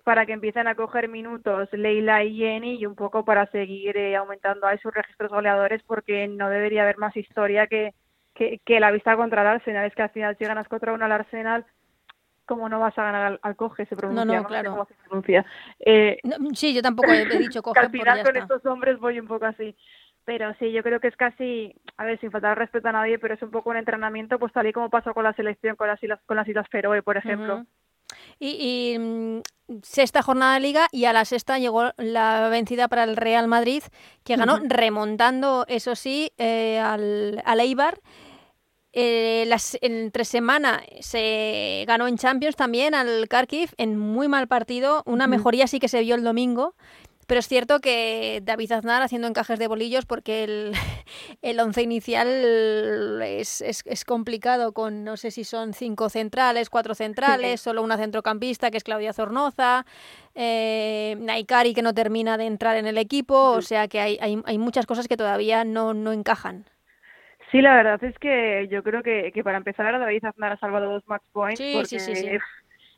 para que empiecen a coger minutos Leila y Jenny y un poco para seguir eh, aumentando ahí sus registros goleadores porque no debería haber más historia que, que, la vista contra el Arsenal. Es que al final si ganas contra uno al Arsenal, ¿cómo no vas a ganar al, coge? Se pronuncia, no, no, claro. se pronuncia. Eh, sí, yo tampoco he, dicho coge. al final con estos hombres voy un poco así. Pero sí, yo creo que es casi, a ver, sin faltar respeto a nadie, pero es un poco un entrenamiento, pues tal y como pasó con la selección, con las Islas, con las Islas Feroe, por ejemplo. Y, mm, sexta jornada de liga y a la sexta llegó la vencida para el Real Madrid, que ganó remontando, eso sí, eh, al, al Eibar. Eh, las, entre semana se ganó en Champions también al Kharkiv en muy mal partido. Una mejoría sí que se vio el domingo, pero es cierto que David Aznar haciendo encajes de bolillos porque el, el once inicial es, es, complicado con no sé si son cinco centrales, cuatro centrales, solo una centrocampista que es Claudia Zornoza, eh, Naikari que no termina de entrar en el equipo, o sea que hay, hay, hay muchas cosas que todavía no, no encajan. Sí, la verdad es que yo creo que, que para empezar David Aznar ha salvado dos match points porque sí, sí,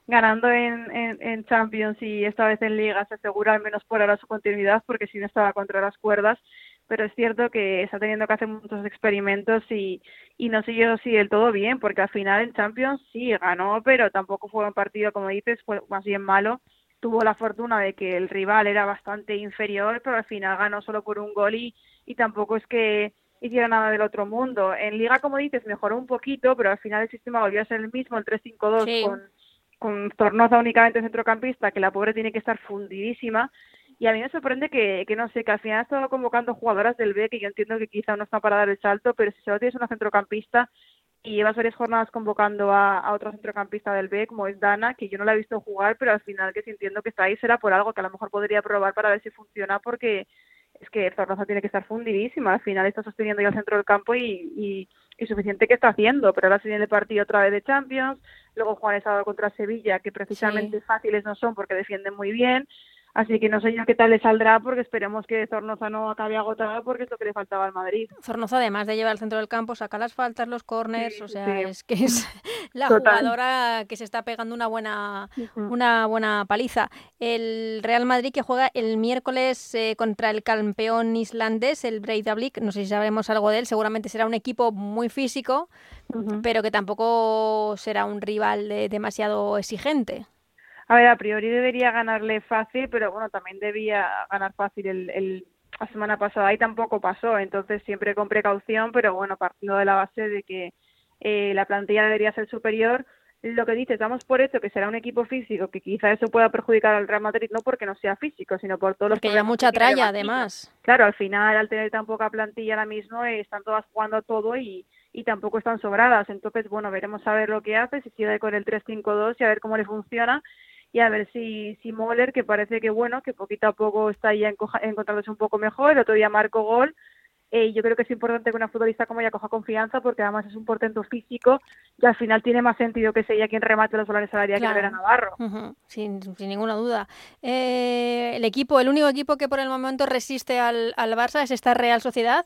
ganando en, en, Champions y esta vez en Liga se asegura al menos por ahora su continuidad porque si no estaba contra las cuerdas. Pero es cierto que está teniendo que hacer muchos experimentos y, y no siguió así del todo bien porque al final en Champions sí ganó pero tampoco fue un partido como dices fue más bien malo. Tuvo la fortuna de que el rival era bastante inferior pero al final ganó solo por un gol y, y tampoco es que hiciera nada del otro mundo. En Liga, como dices, mejoró un poquito, pero al final el sistema volvió a ser el mismo, el 3-5-2, con con Zornoza únicamente centrocampista, que la pobre tiene que estar fundidísima. Y a mí me sorprende que, que no sé, que al final ha estado convocando jugadoras del B, que yo entiendo que quizá no están para dar el salto, pero si solo tienes una centrocampista y llevas varias jornadas convocando a, a otro centrocampista del B, como es Dana, que yo no la he visto jugar, pero al final que si entiendo que está ahí será por algo que a lo mejor podría probar para ver si funciona, porque es que Zornoza tiene que estar fundidísima. Al final está sosteniendo ya el centro del campo y, y, y suficiente que está haciendo, pero ahora se viene el partido otra vez de Champions, luego Juan sábado contra Sevilla, que precisamente fáciles no son porque defienden muy bien, Así que no sé yo qué tal le saldrá porque esperemos que Zornoza no acabe agotado porque es lo que le faltaba al Madrid. Zornoza además de llevar al centro del campo saca las faltas, los corners, o sea, es que es la jugadora que se está pegando una buena una buena paliza. El Real Madrid que juega el miércoles eh, contra el campeón islandés, el Breidablik, no sé si sabremos algo de él, seguramente será un equipo muy físico, pero que tampoco será un rival demasiado exigente. A ver, a priori debería ganarle fácil, pero bueno, también debía ganar fácil el, la semana pasada y tampoco pasó, entonces siempre con precaución, pero bueno, partiendo de la base de que eh, la plantilla debería ser superior, lo que dices, damos por hecho que será un equipo físico, que quizá eso pueda perjudicar al Real Madrid, no porque no sea físico, sino por todos los que haya mucha tralla, además. Claro, al final, al tener tan poca plantilla ahora mismo, eh, están todas jugando todo y, y tampoco están sobradas. Entonces, bueno, veremos a ver lo que hace, si sigue con el 3-5-2 y a ver cómo le funciona y a ver si, si Moller, que parece que bueno, que poquito a poco está ya encontrándose un poco mejor, el otro día marcó gol, eh, yo creo que es importante que una futbolista como ella coja confianza porque además es un portento físico y al final tiene más sentido que sea ella quien remate los balones a la que Vera Navarro. sin, sin, ninguna duda. Eh, el equipo, el único equipo que por el momento resiste al, al Barça es esta Real Sociedad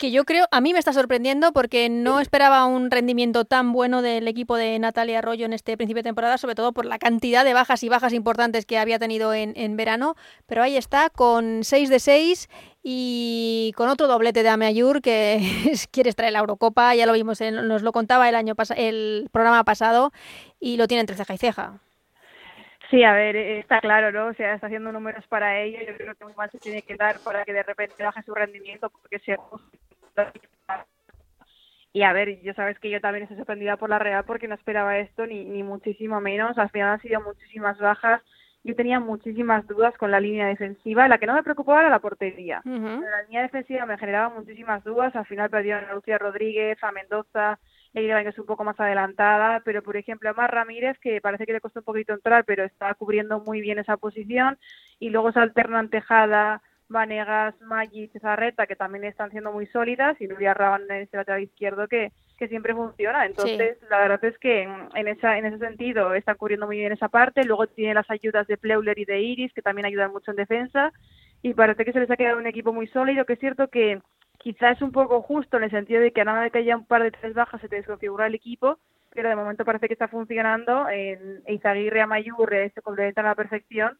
que yo creo, a mí me está sorprendiendo porque no esperaba un rendimiento tan bueno del equipo de Natalia Arroyo en este principio de temporada, sobre todo por la cantidad de bajas y bajas importantes que había tenido en, en verano, pero ahí está con 6 de 6 y con otro doblete de Ameayur que quiere extraer la Eurocopa, ya lo vimos, nos lo contaba el año el programa pasado y lo tiene entre ceja y ceja. Sí, a ver, está claro, ¿no? O sea, está haciendo números para ello. Yo creo que un mal se tiene que dar para que de repente baje su rendimiento, porque si y a ver, yo sabes que yo también estoy sorprendida por la Real porque no esperaba esto ni, ni muchísimo menos. Al final han sido muchísimas bajas. Yo tenía muchísimas dudas con la línea defensiva. La que no me preocupaba era la portería. La línea defensiva me generaba muchísimas dudas. Al final perdieron a Lucía Rodríguez, a Mendoza, Leila que es un poco más adelantada. Pero, por ejemplo, a Mar Ramírez, que parece que le costó un poquito entrar, pero está cubriendo muy bien esa posición. Y luego se alternan Tejada, Vanegas, Maggi, Cesarreta, que también están siendo muy sólidas, y Nuria Raban en ese lateral izquierdo que, que siempre funciona. Entonces, la verdad es que en, esa, en ese sentido están cubriendo muy bien esa parte. Luego tiene las ayudas de Pleuler y de Iris, que también ayudan mucho en defensa. Y parece que se les ha quedado un equipo muy sólido, que es cierto que quizás es un poco justo en el sentido de que a nada de que haya un par de tres bajas se te desconfigura el equipo, pero de momento parece que está funcionando. En Izaguirre, Amayurre se complementan a la perfección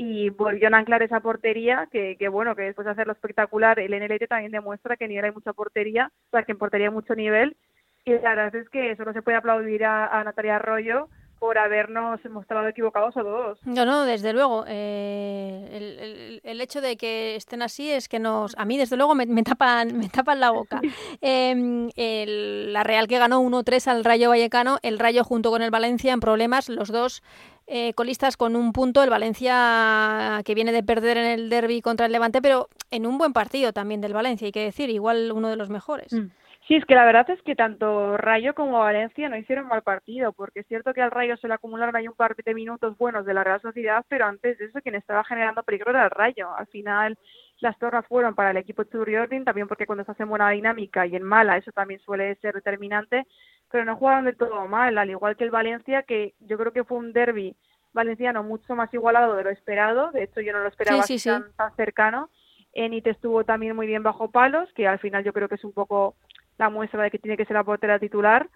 y volvió a anclar esa portería que, que bueno, que después de hacerlo espectacular, el NLT también demuestra que ni hay mucha portería, o sea, que en portería hay mucho nivel y la verdad es que eso no se puede aplaudir a, Natalia Arroyo por habernos mostrado equivocados a todos. No, no, desde luego. Eh, el, hecho de que estén así es que nos, a mí desde luego me, tapan, me tapan la boca. Em, la Real que ganó 1-3 al Rayo Vallecano, el Rayo junto con el Valencia en problemas, los dos eh, colistas con un punto, el Valencia que viene de perder en el derby contra el Levante, pero en un buen partido también del Valencia, hay que decir, igual uno de los mejores. Mm. Sí, es que la verdad es que tanto Rayo como Valencia no hicieron mal partido, porque es cierto que al Rayo se le acumularon ahí un par de minutos buenos de la Real Sociedad, pero antes de eso quien estaba generando peligro era el Rayo. Al final las torres fueron para el equipo Churriordin, también porque cuando se en buena dinámica y en mala eso también suele ser determinante, pero no jugaron del todo mal, al igual que el Valencia, que yo creo que fue un derby valenciano mucho más igualado de lo esperado, de hecho yo no lo esperaba Tan, tan, cercano, Enite estuvo también muy bien bajo palos, que al final yo creo que es un poco la muestra de que tiene que ser la portera titular,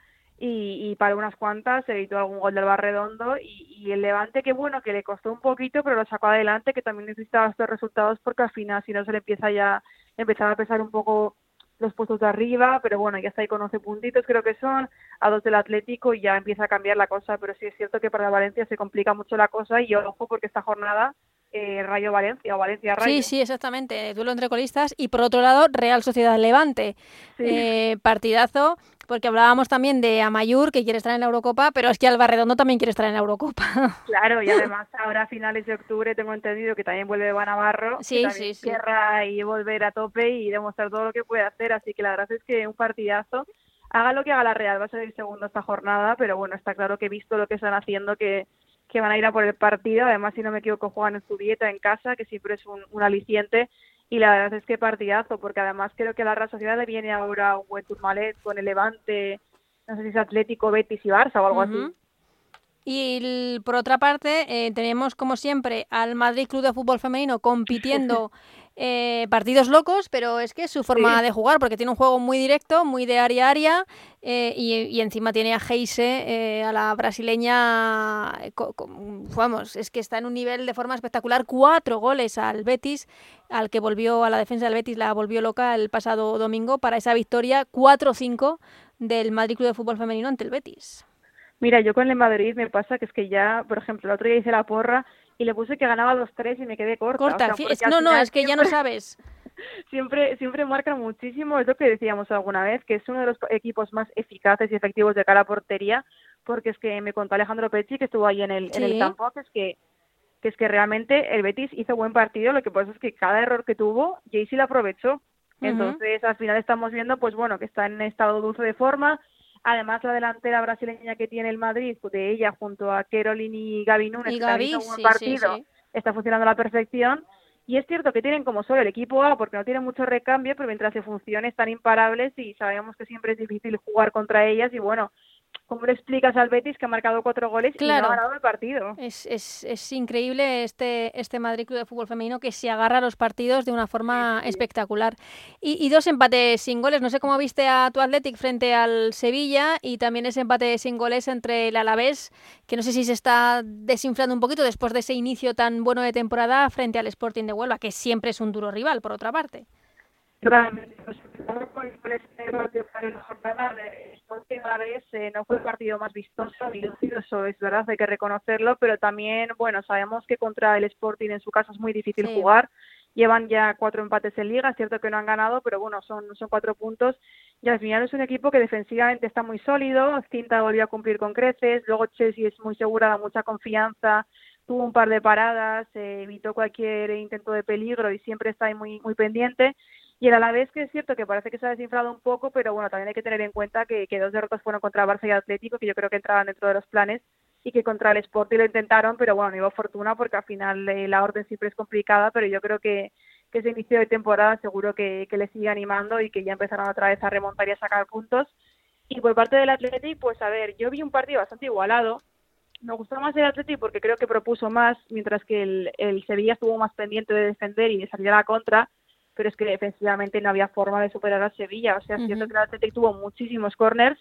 y, para unas cuantas se evitó algún gol del Barredondo y, y, el Levante que bueno que le costó un poquito pero lo sacó adelante que también necesitaba estos resultados porque al final si no se le empieza ya empezaba a pesar un poco los puestos de arriba, pero bueno, ya está ahí con 11 puntitos, creo que son, a dos del Atlético y ya empieza a cambiar la cosa, pero sí es cierto que para Valencia se complica mucho la cosa y ojo porque esta jornada eh, Rayo Valencia o Valencia Rayo. Sí, sí, exactamente, duelo entre colistas y por otro lado Real Sociedad Levante, eh, partidazo porque hablábamos también de Amayur, que quiere estar en la Eurocopa, pero es que Alba Redondo también quiere estar en la Eurocopa. Claro, y además ahora a finales de octubre tengo entendido que también vuelve Van Navarro, sí, que también sí, y volver a tope y demostrar todo lo que puede hacer, así que la verdad es que un partidazo. Haga lo que haga la Real, va a ser el segundo esta jornada, pero bueno, está claro que he visto lo que están haciendo, que, que van a ir a por el partido, además si no me equivoco juegan en su dieta en casa, que siempre es un, un aliciente, y la verdad es que partidazo, porque además creo que la Real Sociedad le viene ahora un buen Turmalet con el Levante, no sé si es Atlético, Betis y Barça o algo así. Y por otra parte, eh, tenemos como siempre al Madrid Club de Fútbol Femenino compitiendo Eh, partidos locos, pero es que es su forma de jugar, porque tiene un juego muy directo, muy de área a área, eh, y, encima tiene a Heise, eh, a la brasileña, vamos, es que está en un nivel de forma espectacular, cuatro goles al Betis, al que volvió a la defensa del Betis, la volvió loca el pasado domingo para esa victoria 4-5 del Madrid Club de Fútbol Femenino ante el Betis. Mira, yo con el Madrid me pasa que es que ya, por ejemplo, el otro día hice la porra y le puse que ganaba 2-3 y me quedé corta. Corta, no, no, es que ya no sabes. siempre, siempre marca muchísimo, es lo que decíamos alguna vez, que es uno de los equipos más eficaces y efectivos de cara a portería, porque es que me contó Alejandro Pecci, que estuvo ahí en el, en el campo, que es que, que es que realmente el Betis hizo buen partido, lo que pasa es que cada error que tuvo, Jaycee lo aprovechó. Entonces, al final estamos viendo, pues bueno, que está en estado dulce de forma. Además, la delantera brasileña que tiene el Madrid, de ella junto a Caroline y Gaby Núñez, que Gaby, un buen partido, está funcionando a la perfección. Y es cierto que tienen como solo el equipo A, porque no tienen mucho recambio, pero mientras se funcione están imparables y sabemos que siempre es difícil jugar contra ellas. Y bueno, ¿Cómo le explicas al Betis que ha marcado cuatro goles y no ha ganado el partido? Es, es, es, increíble este, este Madrid Club de Fútbol Femenino que se agarra a los partidos de una forma espectacular. Y, dos empates sin goles. No sé cómo viste a tu Athletic frente al Sevilla y también ese empate sin goles entre el Alavés, que no sé si se está desinflando un poquito después de ese inicio tan bueno de temporada frente al Sporting de Huelva, que siempre es un duro rival, por otra parte. Realmente, pues, este eh, no fue el partido más vistoso ni lúcido, eso es verdad, hay que reconocerlo, pero también, bueno, sabemos que contra el Sporting en su casa es muy difícil jugar. Llevan ya cuatro empates en liga, es cierto que no han ganado, pero bueno, son, son cuatro puntos. Y al final es un equipo que defensivamente está muy sólido, Cinta volvió a cumplir con creces, luego Chelsea es muy segura, da mucha confianza, tuvo un par de paradas, eh, evitó cualquier intento de peligro y siempre está ahí muy, muy pendiente. Y el Alavés que es cierto que parece que se ha desinflado un poco, pero bueno, también hay que tener en cuenta que, dos derrotas fueron contra Barça y Atlético, que yo creo que entraban dentro de los planes, y que contra el Sporting lo intentaron, pero bueno, no hubo fortuna porque al final eh, la orden siempre es complicada, pero yo creo que, que ese inicio de temporada seguro que, que le sigue animando y que ya empezaron otra vez a remontar y a sacar puntos. Y por parte del Atlético, pues a ver, yo vi un partido bastante igualado, me gustó más el Atlético porque creo que propuso más, mientras que el, el Sevilla estuvo más pendiente de defender y de salir a la contra pero es que defensivamente no había forma de superar a Sevilla. O sea, es cierto que el Atlético tuvo muchísimos corners,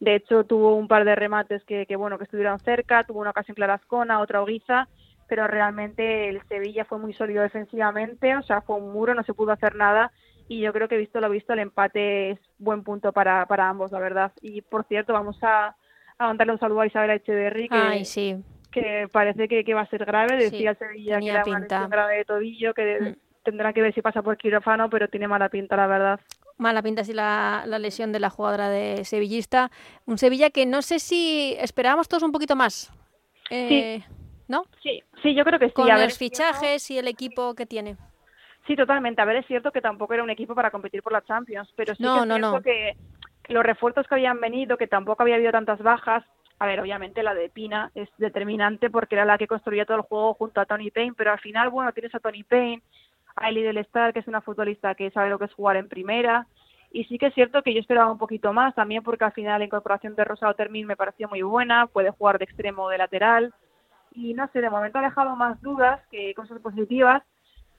de hecho tuvo un par de remates que, que bueno, que estuvieron cerca, tuvo una ocasión Clarascona, otra Oguiza, pero realmente el Sevilla fue muy sólido defensivamente, o sea, fue un muro, no se pudo hacer nada y yo creo que visto lo visto el empate es buen punto para, para ambos, la verdad. Y por cierto, vamos a, a mandarle un saludo a Isabel Echeverry, que, sí. que parece que, que, va a ser grave, decía el Sevilla que era pinta. una grave de tobillo, que mm tendrá que ver si pasa por quirófano, pero tiene mala pinta, la verdad. Mala pinta sí la, la lesión de la jugadora de Sevillista. Un Sevilla que no sé si esperábamos todos un poquito más. Eh, sí. ¿No? Sí, sí, yo creo que sí. Con los fichajes y el equipo que tiene. Sí, totalmente. A ver, es cierto que tampoco era un equipo para competir por la Champions, pero sí que es cierto que los refuerzos que habían venido, que tampoco había habido tantas bajas, a ver, obviamente la de Pina es determinante porque era la que construía todo el juego junto a Tony Payne, pero al final, bueno, tienes a Tony Payne, a Eli del Star, que es una futbolista que sabe lo que es jugar en primera. Y sí que es cierto que yo esperaba un poquito más, también porque al final la incorporación de Rosado Termín me pareció muy buena, puede jugar de extremo o de lateral. Y no sé, de momento ha dejado más dudas que cosas positivas.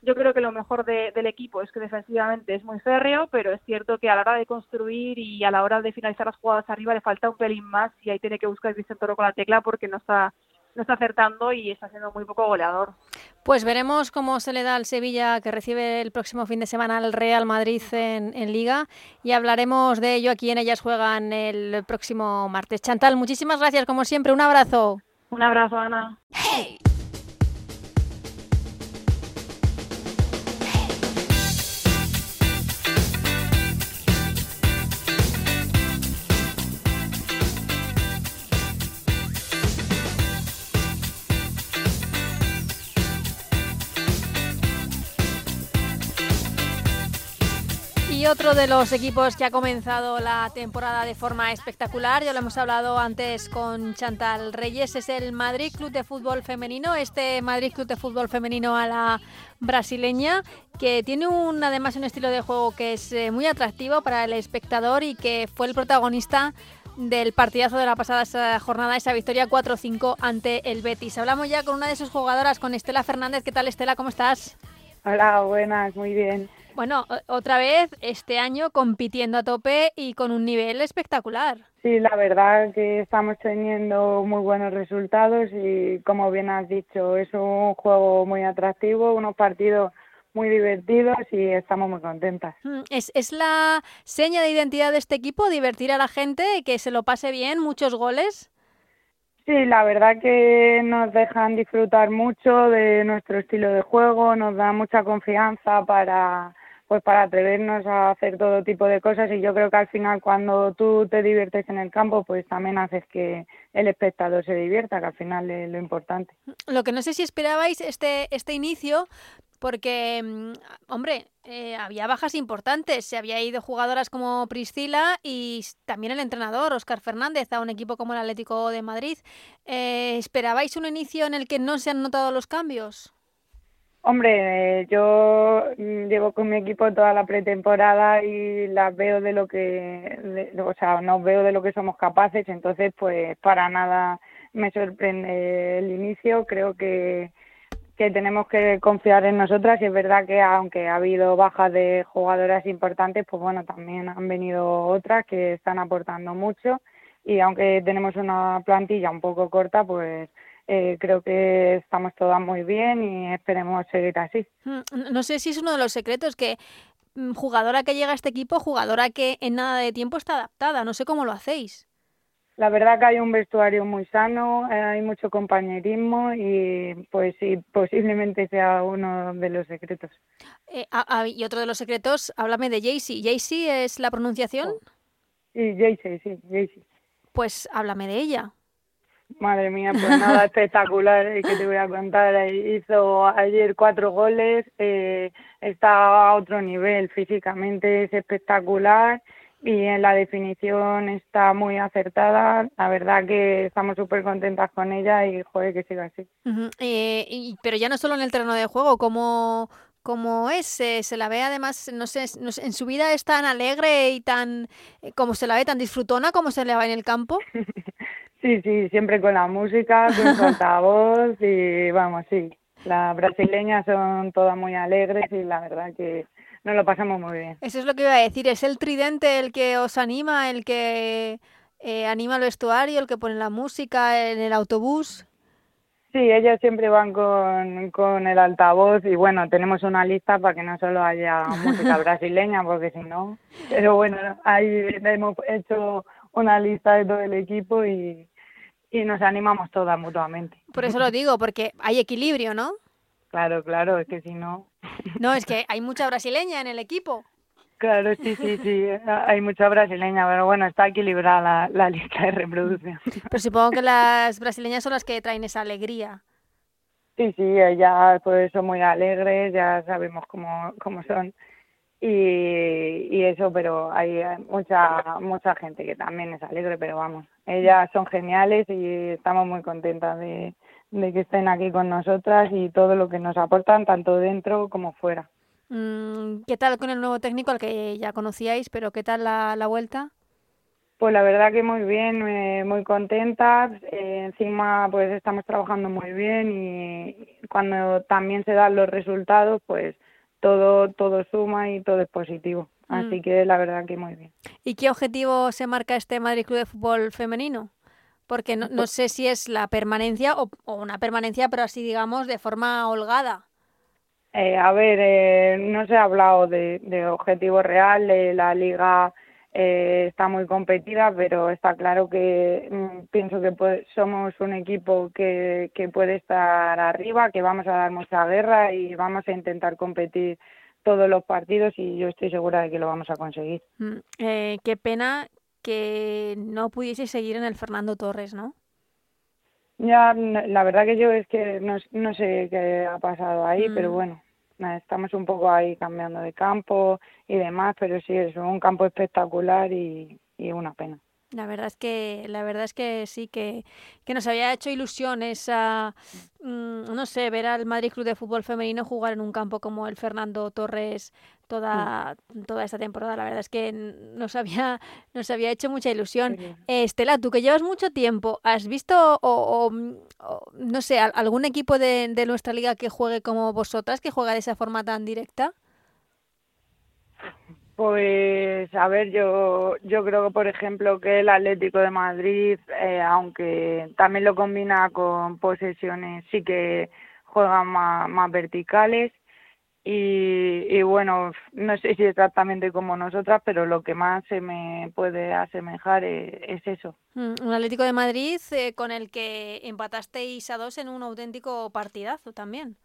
Yo creo que lo mejor del equipo es que defensivamente es muy férreo, pero es cierto que a la hora de construir y a la hora de finalizar las jugadas arriba le falta un pelín más y ahí tiene que buscar Vicente Toro con la tecla porque no está no está acertando y está siendo muy poco goleador. Pues veremos cómo se le da al Sevilla que recibe el próximo fin de semana al Real Madrid en, en, Liga y hablaremos de ello aquí en Ellas Juegan el próximo martes. Chantal, muchísimas gracias como siempre. Un abrazo. Un abrazo, Ana. Y otro de los equipos que ha comenzado la temporada de forma espectacular, ya lo hemos hablado antes con Chantal Reyes, es el Madrid Club de Fútbol Femenino. Este Madrid Club de Fútbol Femenino a la brasileña, que tiene un, además un estilo de juego que es eh, muy atractivo para el espectador y que fue el protagonista del partidazo de la pasada jornada, esa victoria 4-5 ante el Betis. Hablamos ya con una de sus jugadoras, con Estela Fernández. ¿Qué tal, Estela? ¿Cómo estás? Hola, buenas, muy bien. Bueno, otra vez este año compitiendo a tope y con un nivel espectacular. Sí, la verdad que estamos teniendo muy buenos resultados y como bien has dicho, es un juego muy atractivo, unos partidos muy divertidos y estamos muy contentas. Mm, ¿Es, es la seña de identidad de este equipo, divertir a la gente, que se lo pase bien, muchos goles? Sí, la verdad que nos dejan disfrutar mucho de nuestro estilo de juego, nos da mucha confianza para pues para atrevernos a hacer todo tipo de cosas y yo creo que al final cuando tú te diviertes en el campo pues también haces que el espectador se divierta que al final es lo importante lo que no sé si esperabais este este inicio porque, mm, hombre, eh, había bajas importantes. Se había ido jugadoras como Priscila y también el entrenador, Oscar Fernández, a un equipo como el Atlético de Madrid. Eh, ¿Esperabais un inicio en el que no se han notado los cambios? Hombre, yo mm, llevo con mi equipo toda la pretemporada y las veo de lo que, o sea, no veo de lo que somos capaces, entonces pues para nada me sorprende el inicio. Creo que que tenemos que confiar en nosotras y es verdad que aunque ha habido bajas de jugadoras importantes, pues bueno, también han venido otras que están aportando mucho y aunque tenemos una plantilla un poco corta, pues eh, creo que estamos todas muy bien y esperemos seguir así. Mm, no sé si es uno de los secretos que mm, jugadora que llega a este equipo, jugadora que en nada de tiempo está adaptada, no sé cómo lo hacéis. La verdad que hay un vestuario muy sano, eh, hay mucho compañerismo y pues sí, posiblemente sea uno de los secretos. Eh, y otro de los secretos, háblame de Jaycee. ¿Jaycee es la pronunciación? Sí, Jaycee, sí, Jaycee. Pues háblame de ella. Madre mía, pues nada espectacular eh, que te voy a contar. Hizo ayer cuatro goles, está a otro nivel físicamente, es espectacular y en la definición está muy acertada. La verdad que estamos súper contentas con ella y joder que siga así. Eh, y, pero ya no solo en el terreno de juego, como como es, se la ve además, no sé, en su vida es tan alegre y tan, eh, como se la ve, tan disfrutona como se le va en el campo. sí, sí, siempre con la música, con su altavoz y vamos, sí. Las brasileñas son todas muy alegres y la verdad que nos lo pasamos muy bien. Eso es lo que iba a decir, ¿es el tridente el que os anima, el que eh, anima el vestuario, el que pone la música en el autobús? Sí, ellas siempre van con, con el altavoz y bueno, tenemos una lista para que no solo haya música brasileña, porque si no, pero bueno, ahí hemos hecho una lista de todo el equipo y, y nos animamos todas mutuamente. Por eso lo digo, porque hay equilibrio, ¿no? Claro, claro, es que si no... No, es que hay mucha brasileña en el equipo. Claro, sí, sí, sí, hay mucha brasileña, pero bueno, está equilibrada la, lista de reproducción. Pero supongo que las brasileñas son las que traen esa alegría. Sí, sí, ellas pues son muy alegres, ya sabemos cómo, cómo son y, y eso, pero hay mucha mucha gente que también es alegre, pero vamos, ellas son geniales y estamos muy contentas de, de que estén aquí con nosotras y todo lo que nos aportan, tanto dentro como fuera. Mm, ¿Qué tal con el nuevo técnico al que ya conocíais, pero qué tal la, la vuelta? Pues la verdad que muy bien, muy contenta. Eh, encima pues estamos trabajando muy bien y cuando también se dan los resultados pues todo todo suma y todo es positivo. Mm. Así que la verdad que muy bien. ¿Y qué objetivo se marca este Madrid Club de Fútbol femenino? Porque no, no sé si es la permanencia o, una permanencia, pero así digamos, de forma holgada. Eh, a ver, eh, no se ha hablado de, de objetivo real, la liga eh, está muy competida, pero está claro que mm, pienso que somos un equipo que, que puede estar arriba, que vamos a dar mucha guerra y vamos a intentar competir todos los partidos y yo estoy segura de que lo vamos a conseguir. Mm, eh, qué pena que no pudiese seguir en el Fernando Torres, ¿no? Ya, la verdad que yo es que no, no sé qué ha pasado ahí, pero mm. bueno, estamos un poco ahí cambiando de campo y demás, pero sí, es un campo espectacular y, y una pena. La verdad es que, la verdad es que sí, que, que nos había hecho ilusión esa, mm, no sé, ver al Madrid Club de Fútbol Femenino jugar en un campo como el Fernando Torres toda, toda esta temporada. La verdad es que nos había, nos había hecho mucha ilusión. Estela, tú que llevas mucho tiempo, ¿has visto o, no sé, algún equipo de, de nuestra liga que juegue como vosotras, que juega de esa forma tan directa? Pues a ver, yo yo creo que por ejemplo que el Atlético de Madrid, eh, aunque también lo combina con posesiones, sí que juegan más, más verticales y, y bueno, no sé si exactamente como nosotras, pero lo que más se me puede asemejar es, eso. Mm, un Atlético de Madrid eh, con el que empatasteis a dos en un auténtico partidazo también.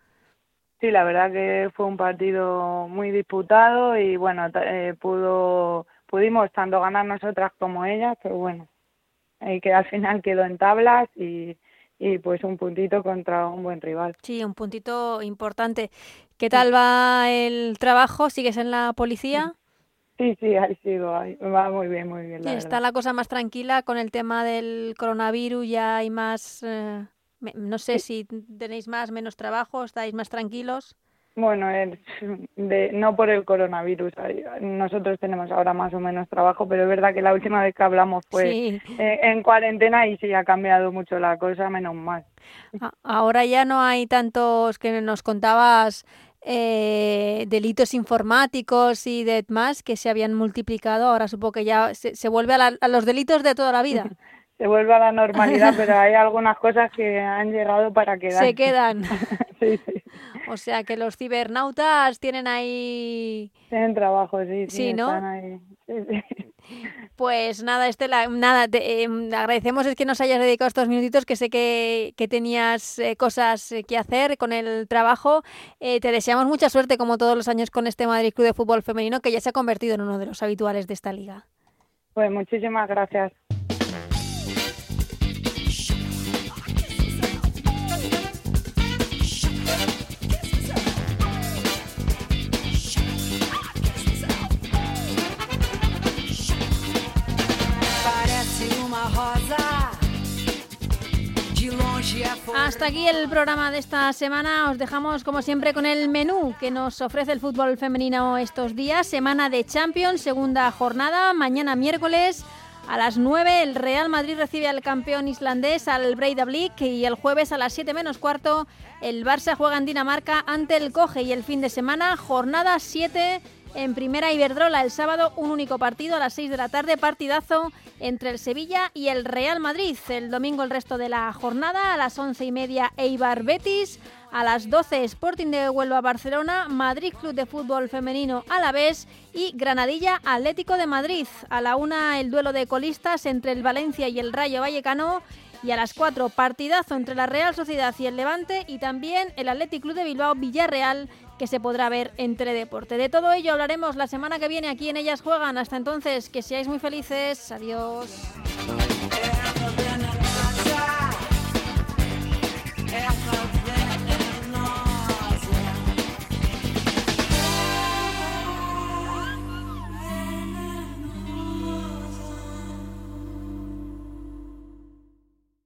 Sí, la verdad que fue un partido muy disputado y bueno, eh, pudo pudimos tanto ganar nosotras como ellas, pero bueno, y que al final quedó en tablas y, y pues un puntito contra un buen rival. Sí, un puntito importante. ¿Qué tal va el trabajo? ¿Sigues en la policía? Sí, sí, ahí sigo, ahí. va muy bien, muy bien. La está la cosa más tranquila con el tema del coronavirus, ya hay más... Eh, no sé si tenéis más, menos trabajo, estáis más tranquilos. Bueno, de, no por el coronavirus. Nosotros tenemos ahora más o menos trabajo, pero es verdad que la última vez que hablamos fue en, cuarentena y sí ha cambiado mucho la cosa, menos mal. Ahora ya no hay tantos que nos contabas eh, delitos informáticos y demás que se habían multiplicado. Ahora supongo que ya se, vuelve a, a los delitos de toda la vida. se vuelve a la normalidad, pero hay algunas cosas que han llegado para quedar. Se quedan. O sea que los cibernautas tienen ahí... Tienen trabajo, sí. Sí, ¿no? Pues nada, Estela, nada, te, em, agradecemos es que nos hayas dedicado estos minutitos, que sé que, que tenías eh, cosas eh, que hacer con el trabajo. Eh, te deseamos mucha suerte, como todos los años, con este Madrid Club de Fútbol Femenino, que ya se ha convertido en uno de los habituales de esta liga. Pues muchísimas gracias. Hasta aquí el programa de esta semana. Os dejamos, como siempre, con el menú que nos ofrece el fútbol femenino estos días. Semana de Champions, segunda jornada. Mañana miércoles a las 9 el Real Madrid recibe al campeón islandés, al Breidablik. Y el jueves a las 7 menos cuarto el Barça juega en Dinamarca ante el Coge. Y el fin de semana, jornada 7 en Primera Iberdrola el sábado un único partido a las 6 de la tarde, partidazo entre el Sevilla y el Real Madrid. El domingo el resto de la jornada a las 11 y media Eibar Betis, a las 12 Sporting de Huelva Barcelona, Madrid Club de Fútbol Femenino Alavés y Granadilla Atlético de Madrid. A la una el duelo de colistas entre el Valencia y el Rayo Vallecano y a las 4, partidazo entre la Real Sociedad y el Levante y también el Athletic Club de Bilbao Villarreal que se podrá ver entre deporte De todo ello hablaremos la semana que viene aquí en Ellas Juegan. Hasta entonces, que seáis muy felices. Adiós.